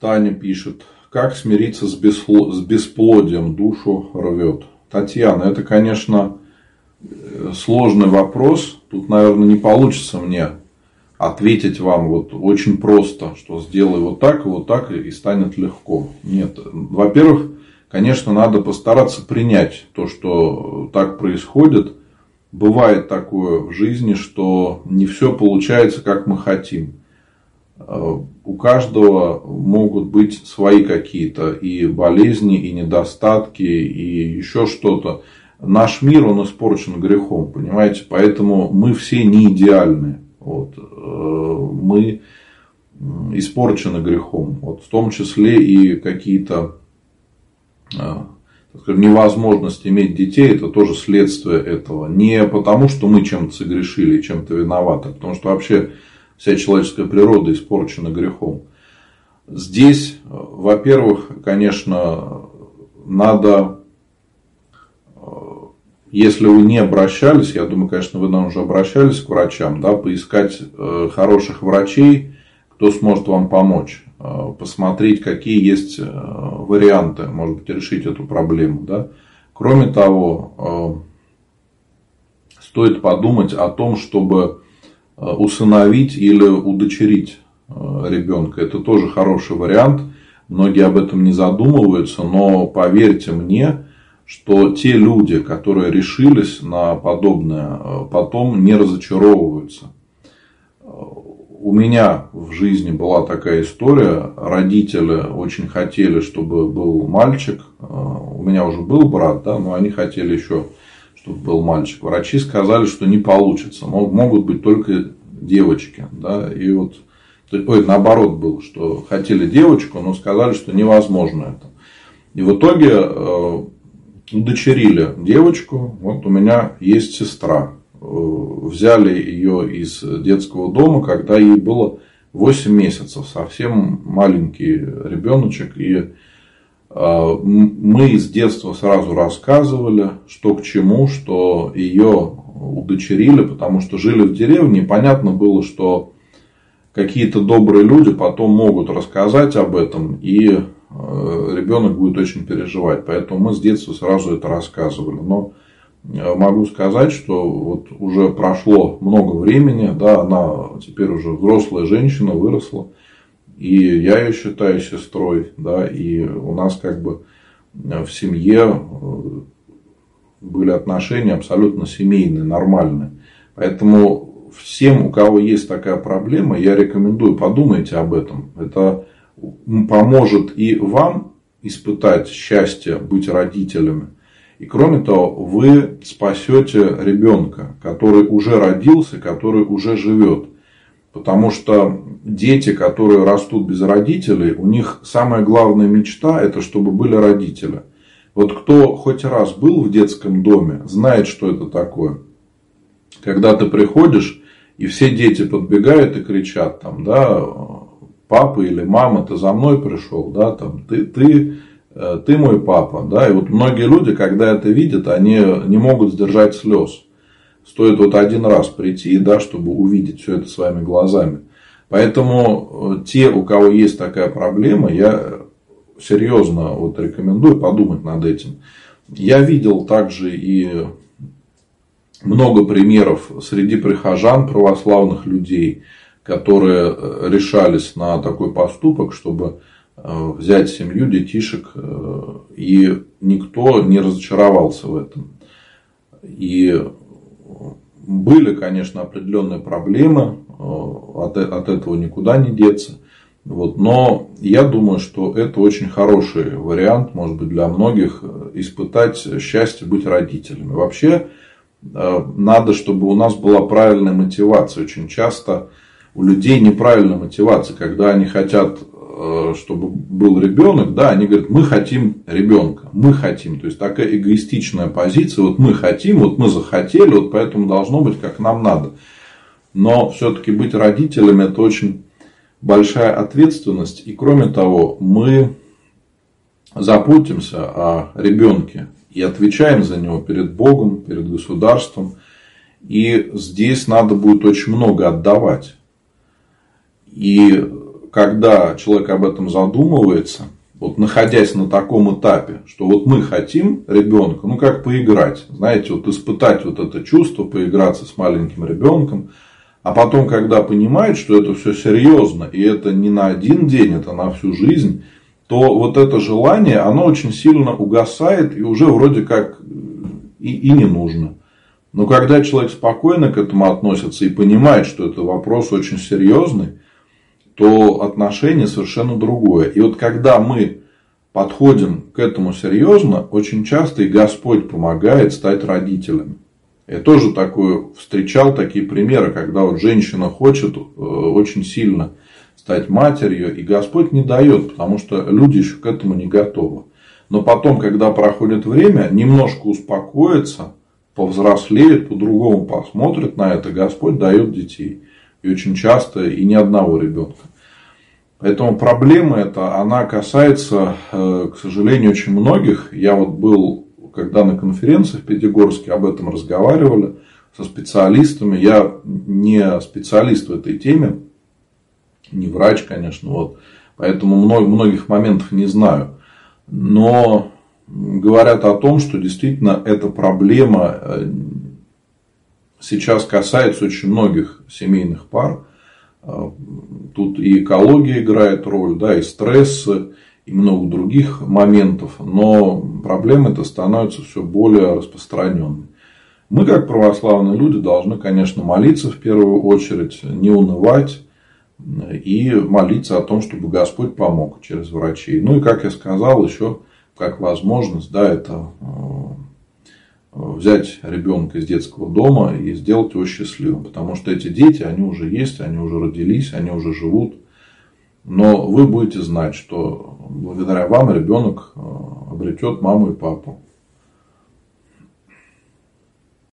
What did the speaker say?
Таня пишет, как смириться с, беспло... с бесплодием, душу рвет. Татьяна, это, конечно, сложный вопрос. Тут, наверное, не получится мне ответить вам вот очень просто, что сделай вот так и вот так и станет легко. Нет. Во-первых, конечно, надо постараться принять то, что так происходит. Бывает такое в жизни, что не все получается, как мы хотим. У каждого могут быть свои какие-то и болезни, и недостатки, и еще что-то наш мир, он испорчен грехом, понимаете? Поэтому мы все не идеальны. Вот. Э, мы испорчены грехом. Вот в том числе и какие-то э, невозможность иметь детей, это тоже следствие этого. Не потому, что мы чем-то согрешили, чем-то виноваты, а потому что вообще вся человеческая природа испорчена грехом. Здесь, э, во-первых, конечно, надо если вы не обращались, я думаю, конечно, вы нам уже обращались к врачам, да, поискать э, хороших врачей, кто сможет вам помочь, э, посмотреть, какие есть э, варианты, может быть, решить эту проблему. Да. Кроме того, стоит подумать о том, чтобы усыновить или удочерить ребенка. Это тоже хороший вариант. Многие об этом не задумываются, но поверьте мне, что те люди, которые решились на подобное, э, потом не разочаровываются. Э, у меня в жизни была такая история. Родители очень хотели, чтобы был мальчик. Э, у меня уже был брат, да, но они хотели еще, чтобы был мальчик. Врачи сказали, что не получится. Могут быть только девочки. Да, и вот Ой, наоборот было, что хотели девочку, но сказали, что невозможно это. И в итоге удочерили девочку. Вот у меня есть сестра. Э, взяли ее из детского дома, когда ей было 8 месяцев. Совсем маленький ребеночек. И э, мы с детства сразу рассказывали, что к чему, что ее удочерили, потому что жили в деревне. Понятно было, что какие-то добрые люди потом могут рассказать об этом и Э, ребенок будет очень переживать. Поэтому мы с детства сразу это рассказывали. Но э, могу сказать, что вот уже прошло много времени, да, она теперь уже взрослая женщина, выросла. И я ее считаю сестрой, да, и у нас как бы в семье э, были отношения абсолютно семейные, нормальные. Поэтому всем, у кого есть такая проблема, я рекомендую, подумайте об этом. Это поможет и вам испытать счастье быть родителями. И кроме того, вы спасете ребенка, который уже родился, который уже живет. Потому что дети, которые растут без родителей, у них самая главная мечта, это чтобы были родители. Вот кто хоть раз был в детском доме, знает, что это такое. Когда ты приходишь, и все дети подбегают и кричат там, да, папа или мама, ты за мной пришел, да, там, ты, ты, э, ты мой папа, да, и вот многие люди, когда это видят, они не могут сдержать слез. Стоит вот один раз прийти, да, чтобы увидеть все это своими глазами. Поэтому э, те, у кого есть такая проблема, я серьезно вот рекомендую подумать над этим. Я видел также и много примеров среди прихожан, православных людей, которые э, решались на такой поступок, чтобы э, взять семью, детишек, и никто не разочаровался в этом. И были, конечно, определенные проблемы, от, от этого никуда не деться. Вот, но я думаю, что это очень хороший вариант, может быть, для многих испытать счастье быть родителями. Вообще, надо, чтобы у нас была правильная мотивация. Очень часто у людей неправильная мотивация, когда они хотят, э, чтобы был ребенок, да, они говорят, мы хотим ребенка, мы хотим, то есть такая эгоистичная позиция, вот мы хотим, вот мы захотели, вот поэтому должно быть как нам надо. Но все-таки быть родителями это очень большая ответственность, и кроме того, мы заботимся о ребенке и отвечаем за него перед Богом, перед государством. И здесь надо будет очень много отдавать. И когда человек об этом задумывается, вот находясь на таком этапе, что вот мы хотим ребенка, ну как поиграть, знаете, вот испытать вот это чувство, поиграться с маленьким ребенком, а потом, когда понимает, что это все серьезно, и это не на один день, это на всю жизнь, то вот это желание, оно очень сильно угасает и уже вроде как и, и не нужно. Но когда человек спокойно к этому относится и понимает, что это вопрос очень серьезный, то отношение совершенно другое. И вот когда мы подходим к этому серьезно, очень часто и Господь помогает стать родителями. Я тоже такое встречал такие примеры, когда вот женщина хочет э, очень сильно стать матерью, и Господь не дает, потому что люди еще к этому не готовы. Но потом, когда проходит время, немножко успокоится, повзрослеет, по-другому посмотрит на это, Господь дает детей. И очень часто и ни одного ребенка. Поэтому проблема эта, она касается, э, к сожалению, очень многих. Я вот был, когда на конференции в Пятигорске об этом разговаривали со специалистами. Я не специалист в этой теме, не врач, конечно, вот. Поэтому многих моментов не знаю. Но говорят о том, что действительно эта проблема э, сейчас касается очень многих семейных пар. Э, тут и экология играет роль, да, и стресс, и много других моментов, но проблема эта становится все более распространенной. Мы, как православные люди, должны, конечно, молиться в первую очередь, не унывать и молиться о том, чтобы Господь помог через врачей. Ну и, как я сказал, еще как возможность, да, это э, взять ребенка из детского дома и сделать его счастливым. Потому что эти дети, они уже есть, они уже родились, они уже живут. Но вы будете знать, что благодаря вам ребенок э, обретет маму и папу.